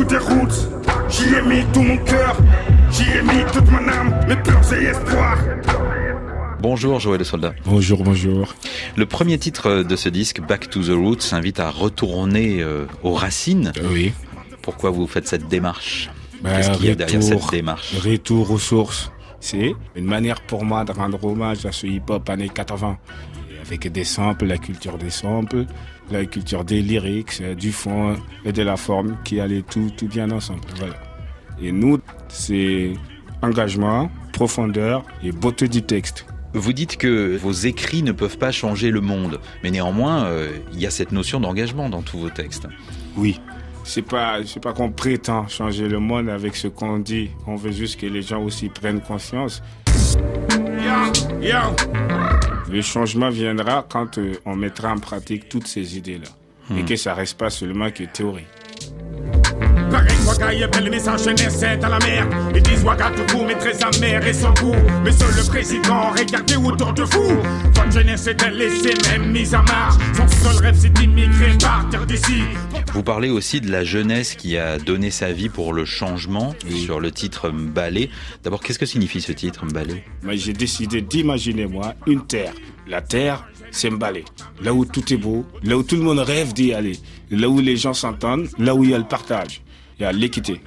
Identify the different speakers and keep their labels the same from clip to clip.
Speaker 1: toutes tes routes. J'y ai mis tout mon cœur, j'y ai mis toute mon âme, mes peurs et espoirs.
Speaker 2: Bonjour Joël le Soldat.
Speaker 3: Bonjour, bonjour.
Speaker 2: Le premier titre de ce disque, Back to the Roots, invite à retourner euh, aux racines.
Speaker 3: Oui.
Speaker 2: Pourquoi vous faites cette démarche?
Speaker 3: Bah,
Speaker 2: Qu'est-ce qu'il y a derrière
Speaker 3: retour-
Speaker 2: cette démarche?
Speaker 3: Retour aux sources. C'est une manière pour moi de rendre hommage à ce hip-hop années 80. Avec des samples, la culture des samples, la culture des lyrics, euh, du fond et de la forme qui allaient tout, tout bien ensemble. Voilà. Et nous, c'est engagement, profondeur et beauté du texte.
Speaker 2: Vous dites que vos écrits ne peuvent pas changer le monde, mais néanmoins, euh, il y a cette notion d'engagement dans tous vos textes.
Speaker 3: Oui. C'est pas, c'est pas qu'on prétend changer le monde avec ce qu'on dit. On veut juste que les gens aussi prennent conscience.
Speaker 1: Yo, yo.
Speaker 3: Le changement viendra quand euh, on mettra en pratique toutes ces idées-là. Et que ça reste pas seulement que théorie.
Speaker 1: Pareil, Waka, il appelle le message jeunesse est à la mer. Ils disent Waka tout court, mais très amer et sans goût. Monsieur le président, regardez autour de vous. Votre jeunesse est laissée, même mise à marche. Son seul rêve, c'est d'immigrer, partir d'ici.
Speaker 2: Vous parlez aussi de la jeunesse qui a donné sa vie pour le changement
Speaker 3: Oui.
Speaker 2: sur le titre Mbalé. D'abord, qu'est-ce que signifie ce titre Mbalé
Speaker 3: Mais j'ai décidé d'imaginer, moi, une terre. La terre, c'est Mbalé. Là où tout est beau, là où tout le monde rêve d'y aller, là où les gens s'entendent, là où il y a le partage, il y a l'équité.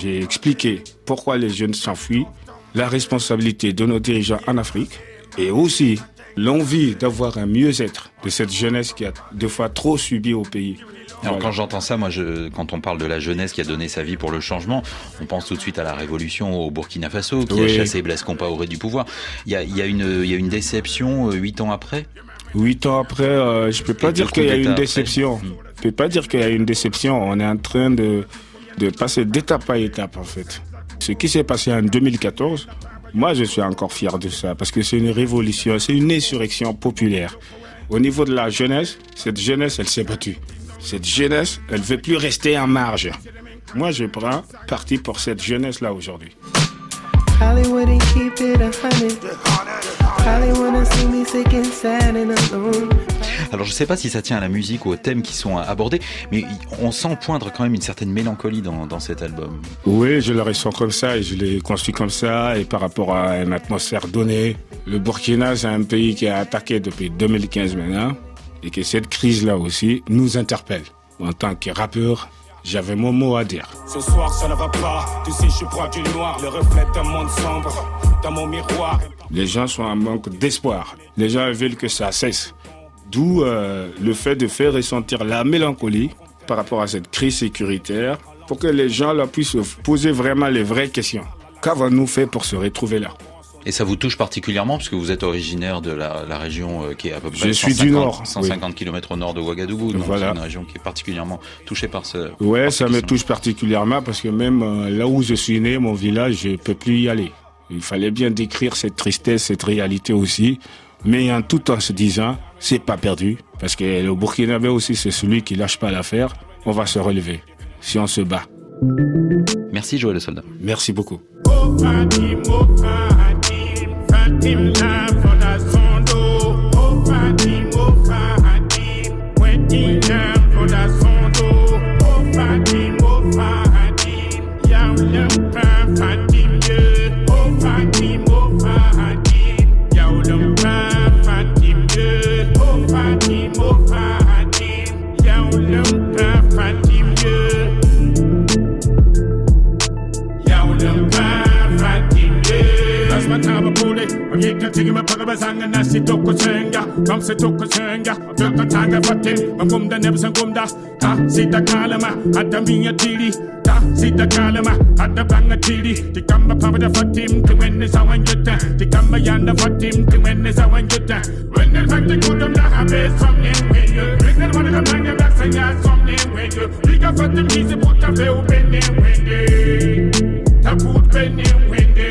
Speaker 3: J'ai expliqué pourquoi les jeunes s'enfuient, la responsabilité de nos dirigeants en Afrique et aussi l'envie d'avoir un mieux-être de cette jeunesse qui a deux fois trop subi au pays.
Speaker 2: Alors
Speaker 3: Voilà.
Speaker 2: quand j'entends ça, moi, je, quand on parle de la jeunesse qui a donné sa vie pour le changement, on pense tout de suite à la révolution au Burkina Faso qui a
Speaker 3: Oui.
Speaker 2: chassé Blaise Compaoré du pouvoir. Il y a, il y a une, il y a une déception euh, huit ans après?
Speaker 3: Huit ans après, euh, je peux pas dire qu'il y a une déception.
Speaker 2: après?
Speaker 3: Je peux pas dire qu'il y a une déception. On est en train de, de passer d'étape à étape, en fait. Ce qui s'est passé en 2014, moi, je suis encore fier de ça parce que c'est une révolution, c'est une insurrection populaire. Au niveau de la jeunesse, cette jeunesse, elle s'est battue. Cette jeunesse, elle veut plus rester en marge. Moi, je prends parti pour cette jeunesse-là aujourd'hui.
Speaker 2: Alors je sais pas si ça tient à la musique ou aux thèmes qui sont abordés, mais on sent poindre quand même une certaine mélancolie dans, dans cet album.
Speaker 3: Oui, je le ressens comme ça et je l'ai construit comme ça et par rapport à une atmosphère donnée. Le Burkina, c'est un pays qui a attaqué depuis 2015 maintenant et que cette crise-là aussi nous interpelle. En tant que rappeur, j'avais mon mot à dire.
Speaker 4: Ce soir ça ne va pas, tu sais je du noir, le reflet d'un monde sombre dans mon miroir.
Speaker 3: Les gens sont en manque d'espoir. Les gens veulent que ça cesse. D'où euh, le fait de faire ressentir la mélancolie par rapport à cette crise sécuritaire pour que les gens là, puissent se poser vraiment les vraies questions. Qu'avons-nous fait pour se retrouver là?
Speaker 2: Et ça vous touche particulièrement parce que vous êtes originaire de la, la région euh, qui est à peu près
Speaker 3: Je suis
Speaker 2: 150,
Speaker 3: du nord,
Speaker 2: 150 km au nord de Ouagadougou, donc
Speaker 3: Voilà.
Speaker 2: c'est une région qui est particulièrement touchée par ce.
Speaker 3: Ouais,
Speaker 2: par
Speaker 3: ça me touche particulièrement parce que même euh, là où je suis né, mon village, je peux plus y aller. Il fallait bien décrire cette tristesse, cette réalité aussi, mais en tout en se disant, c'est pas perdu parce que le Burkinabé aussi, c'est celui qui lâche pas l'affaire. On va se relever si on se bat.
Speaker 2: Merci Joël le Soldat.
Speaker 3: Merci beaucoup.
Speaker 1: mtiki mephokozanga nasitokuthenga bamsitokuthenga byokathanga fatini bankumda nebusenkumda ta sitakalama adaminga tili ta sitakalama adabanga tili tikamba phapata fatim tiwene sawanjuta tikamba yanda fatim tiwene sawanjuta wende fakti kudom dahabe somnewenyo ringal wanakamanya laksanya somnewenyo lika fatim
Speaker 3: izi puta veu benewende takut benewende